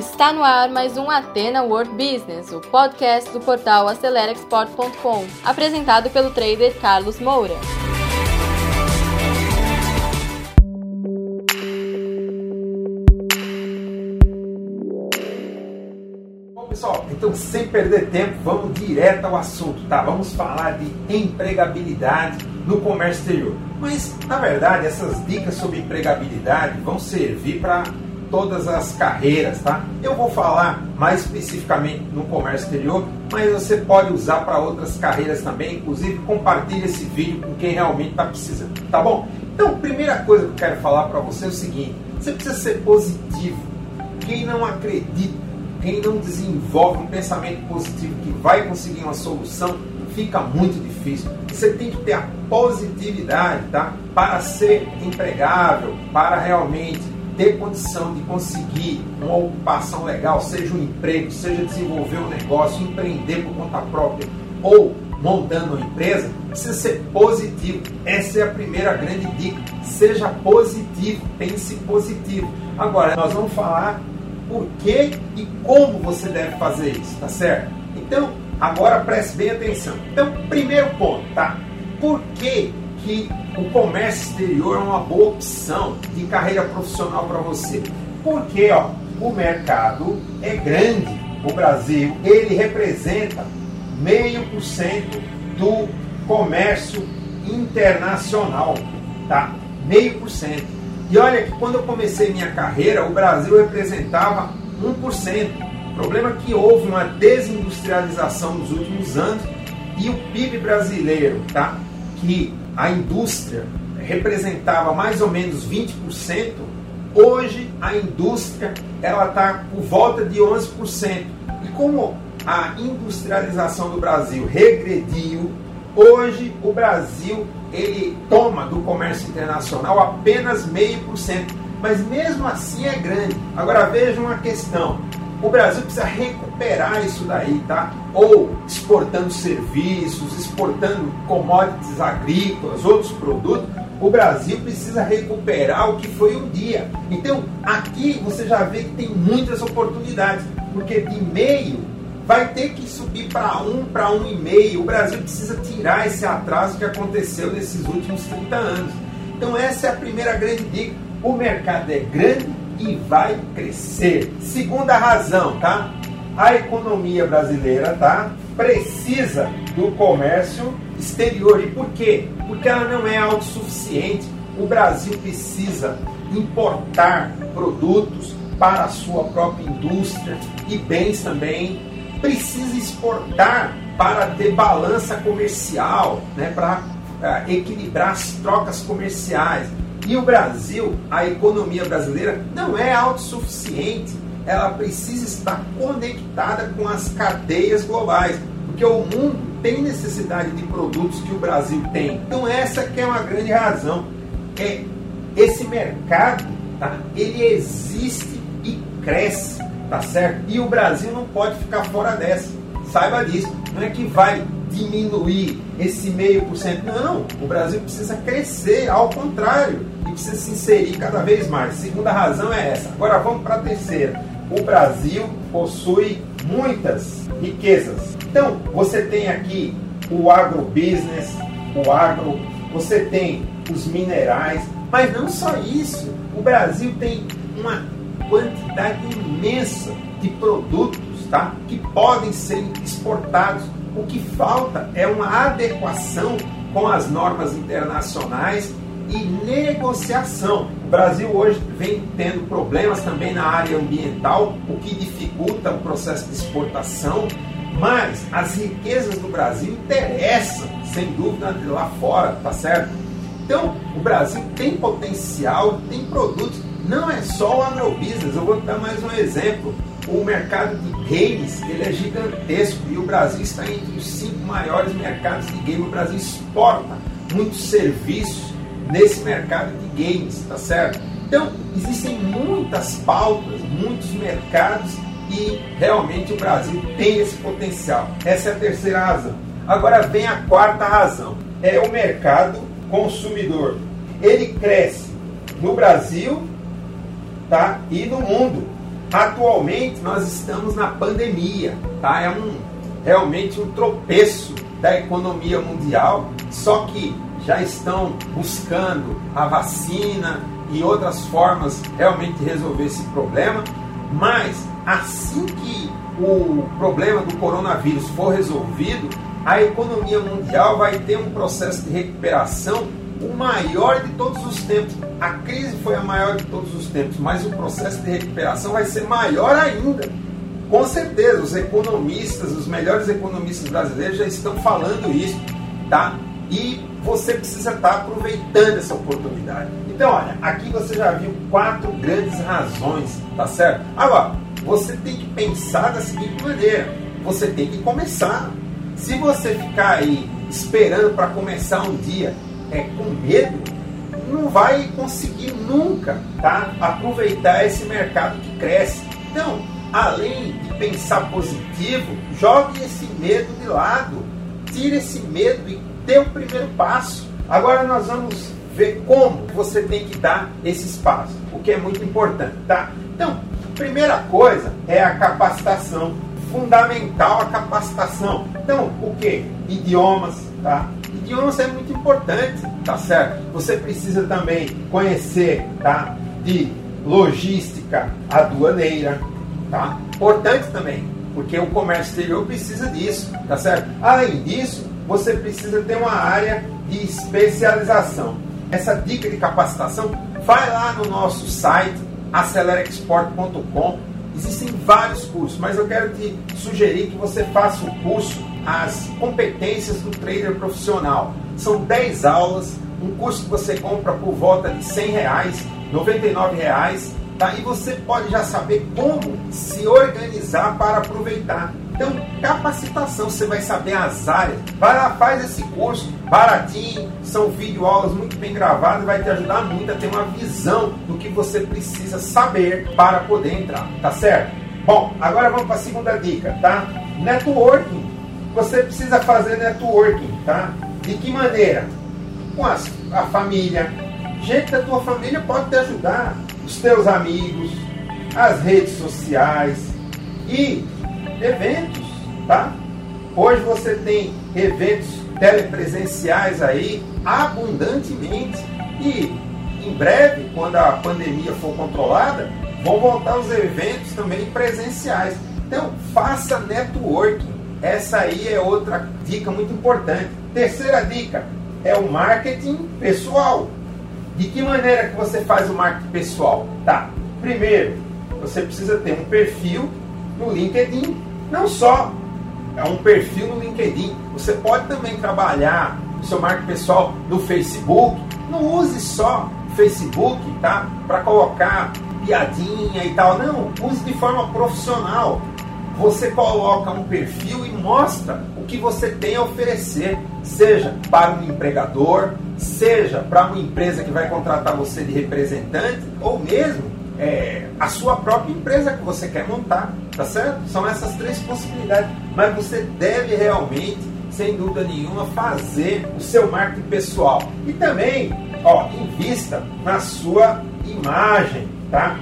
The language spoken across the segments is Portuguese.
Está no ar mais um Atena World Business, o podcast do portal AceleraExport.com, apresentado pelo trader Carlos Moura. Bom, pessoal, então sem perder tempo, vamos direto ao assunto, tá? Vamos falar de empregabilidade no comércio exterior. Mas, na verdade, essas dicas sobre empregabilidade vão servir para todas as carreiras, tá? Eu vou falar mais especificamente no comércio exterior, mas você pode usar para outras carreiras também, inclusive compartilhe esse vídeo com quem realmente está precisando, tá bom? Então, primeira coisa que eu quero falar para você é o seguinte: você precisa ser positivo. Quem não acredita, quem não desenvolve um pensamento positivo que vai conseguir uma solução, fica muito difícil. Você tem que ter a positividade, tá? Para ser empregável, para realmente ter condição de conseguir uma ocupação legal, seja um emprego, seja desenvolver um negócio, empreender por conta própria ou montando uma empresa, precisa ser positivo. Essa é a primeira grande dica. Seja positivo, pense positivo. Agora, nós vamos falar por que e como você deve fazer isso, tá certo? Então, agora preste bem atenção. Então, primeiro ponto, tá? Por que que o comércio exterior é uma boa opção de carreira profissional para você. Porque ó, o mercado é grande. O Brasil ele representa meio por cento do comércio internacional, tá? Meio por cento. E olha que quando eu comecei minha carreira, o Brasil representava 1%. O problema é que houve uma desindustrialização nos últimos anos e o PIB brasileiro, tá? Que a indústria representava mais ou menos 20%, hoje a indústria ela está por volta de 11%. E como a industrialização do Brasil regrediu, hoje o Brasil ele toma do comércio internacional apenas meio por cento, mas mesmo assim é grande. Agora veja uma questão: o Brasil precisa recuperar isso daí, tá? Ou exportando serviços, exportando commodities agrícolas, outros produtos. O Brasil precisa recuperar o que foi um dia. Então, aqui você já vê que tem muitas oportunidades, porque de meio vai ter que subir para um, para um e meio. O Brasil precisa tirar esse atraso que aconteceu nesses últimos 30 anos. Então, essa é a primeira grande dica. O mercado é grande, e vai crescer. Segunda razão, tá? A economia brasileira, tá? Precisa do comércio exterior. E por quê? Porque ela não é autossuficiente. O Brasil precisa importar produtos para a sua própria indústria e bens também. Precisa exportar para ter balança comercial, né? para uh, equilibrar as trocas comerciais. E o Brasil, a economia brasileira, não é autossuficiente. Ela precisa estar conectada com as cadeias globais, porque o mundo tem necessidade de produtos que o Brasil tem. Então essa que é uma grande razão. É esse mercado, tá? Ele existe e cresce, tá certo? E o Brasil não pode ficar fora dessa. Saiba disso. Não é que vai diminuir esse meio por cento. Não, o Brasil precisa crescer, ao contrário, e precisa se inserir cada vez mais. Segunda razão é essa. Agora vamos para a terceira. O Brasil possui muitas riquezas. Então, você tem aqui o agrobusiness, o agro, você tem os minerais, mas não só isso. O Brasil tem uma quantidade imensa de produtos tá? que podem ser exportados o que falta é uma adequação com as normas internacionais e negociação. O Brasil hoje vem tendo problemas também na área ambiental, o que dificulta o processo de exportação, mas as riquezas do Brasil interessam, sem dúvida, lá fora, tá certo? Então, o Brasil tem potencial, tem produtos, não é só o agrobusiness. Eu vou dar mais um exemplo o mercado de games ele é gigantesco e o Brasil está entre os cinco maiores mercados de games. O Brasil exporta muitos serviços nesse mercado de games, tá certo? Então, existem muitas pautas, muitos mercados e realmente o Brasil tem esse potencial. Essa é a terceira razão. Agora vem a quarta razão: é o mercado consumidor. Ele cresce no Brasil tá? e no mundo. Atualmente nós estamos na pandemia, tá? É um realmente um tropeço da economia mundial, só que já estão buscando a vacina e outras formas realmente de resolver esse problema, mas assim que o problema do coronavírus for resolvido, a economia mundial vai ter um processo de recuperação o maior de todos os tempos. A crise foi a maior de todos os tempos, mas o processo de recuperação vai ser maior ainda. Com certeza, os economistas, os melhores economistas brasileiros já estão falando isso, tá? E você precisa estar aproveitando essa oportunidade. Então, olha, aqui você já viu quatro grandes razões, tá certo? Agora, você tem que pensar da seguinte maneira: você tem que começar. Se você ficar aí esperando para começar um dia é, com medo, não vai conseguir nunca tá? aproveitar esse mercado que cresce. Então, além de pensar positivo, jogue esse medo de lado, tire esse medo e dê o primeiro passo. Agora nós vamos ver como você tem que dar esses passos, o que é muito importante, tá? Então, primeira coisa é a capacitação, fundamental a capacitação. Então, o que? Idiomas, tá? Idiomas é muito importante, tá certo? Você precisa também conhecer, tá? De logística aduaneira, tá? Importante também, porque o comércio exterior precisa disso, tá certo? Além disso, você precisa ter uma área de especialização. Essa dica de capacitação, vai lá no nosso site acelerexport.com. Existem vários cursos, mas eu quero te sugerir que você faça o curso As Competências do Trader Profissional. São 10 aulas, um curso que você compra por volta de 100 reais, 99 reais, tá? e você pode já saber como se organizar para aproveitar. Então, capacitação, você vai saber as áreas. Vai lá, faz esse curso, baratinho, são vídeo aulas muito bem gravadas, vai te ajudar muito a ter uma visão do que você precisa saber para poder entrar, tá certo? Bom, agora vamos para a segunda dica, tá? Networking. Você precisa fazer networking, tá? De que maneira? Com as, a família. Gente da tua família pode te ajudar. Os teus amigos, as redes sociais e eventos, tá? Hoje você tem eventos telepresenciais aí abundantemente e em breve, quando a pandemia for controlada, vão voltar os eventos também presenciais. Então, faça networking. Essa aí é outra dica muito importante. Terceira dica é o marketing pessoal. De que maneira que você faz o marketing pessoal? Tá. Primeiro, você precisa ter um perfil no LinkedIn não só é um perfil no LinkedIn, você pode também trabalhar o seu marketing pessoal no Facebook. Não use só Facebook, tá? Para colocar piadinha e tal. Não, use de forma profissional. Você coloca um perfil e mostra o que você tem a oferecer, seja para um empregador, seja para uma empresa que vai contratar você de representante, ou mesmo é, a sua própria empresa que você quer montar, tá certo? São essas três possibilidades. Mas você deve realmente, sem dúvida nenhuma, fazer o seu marketing pessoal. E também, ó, invista na sua imagem, tá?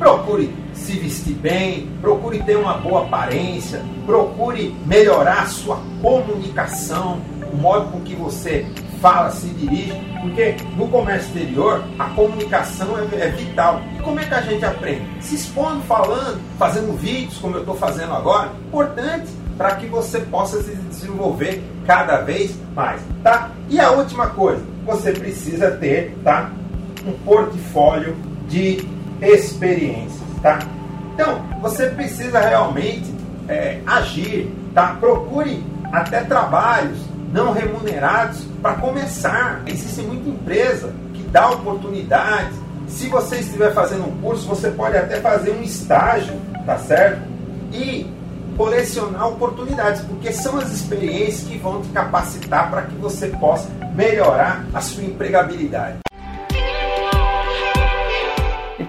Procure se vestir bem, procure ter uma boa aparência, procure melhorar a sua comunicação, o modo com que você fala, se dirige, porque no comércio exterior a comunicação é, é, vital. E como é que a gente aprende? Se expondo, falando, fazendo vídeos, como eu estou fazendo agora, importante para que você possa se desenvolver cada vez mais, tá? E a última coisa, você precisa ter, tá? Um portfólio de experiências, tá? Então, você precisa realmente é, agir, tá? Procure até trabalhos não remunerados para começar. Existe muita empresa que dá oportunidade. Se você estiver fazendo um curso, você pode até fazer um estágio, tá certo? E colecionar oportunidades, porque são as experiências que vão te capacitar para que você possa melhorar a sua empregabilidade.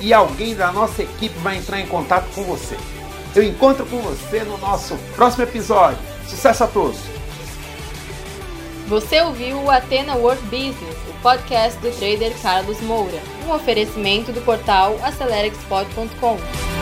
e alguém da nossa equipe vai entrar em contato com você. Eu encontro com você no nosso próximo episódio. Sucesso a todos! Você ouviu o Atena World Business, o podcast do trader Carlos Moura, um oferecimento do portal acelerexport.com.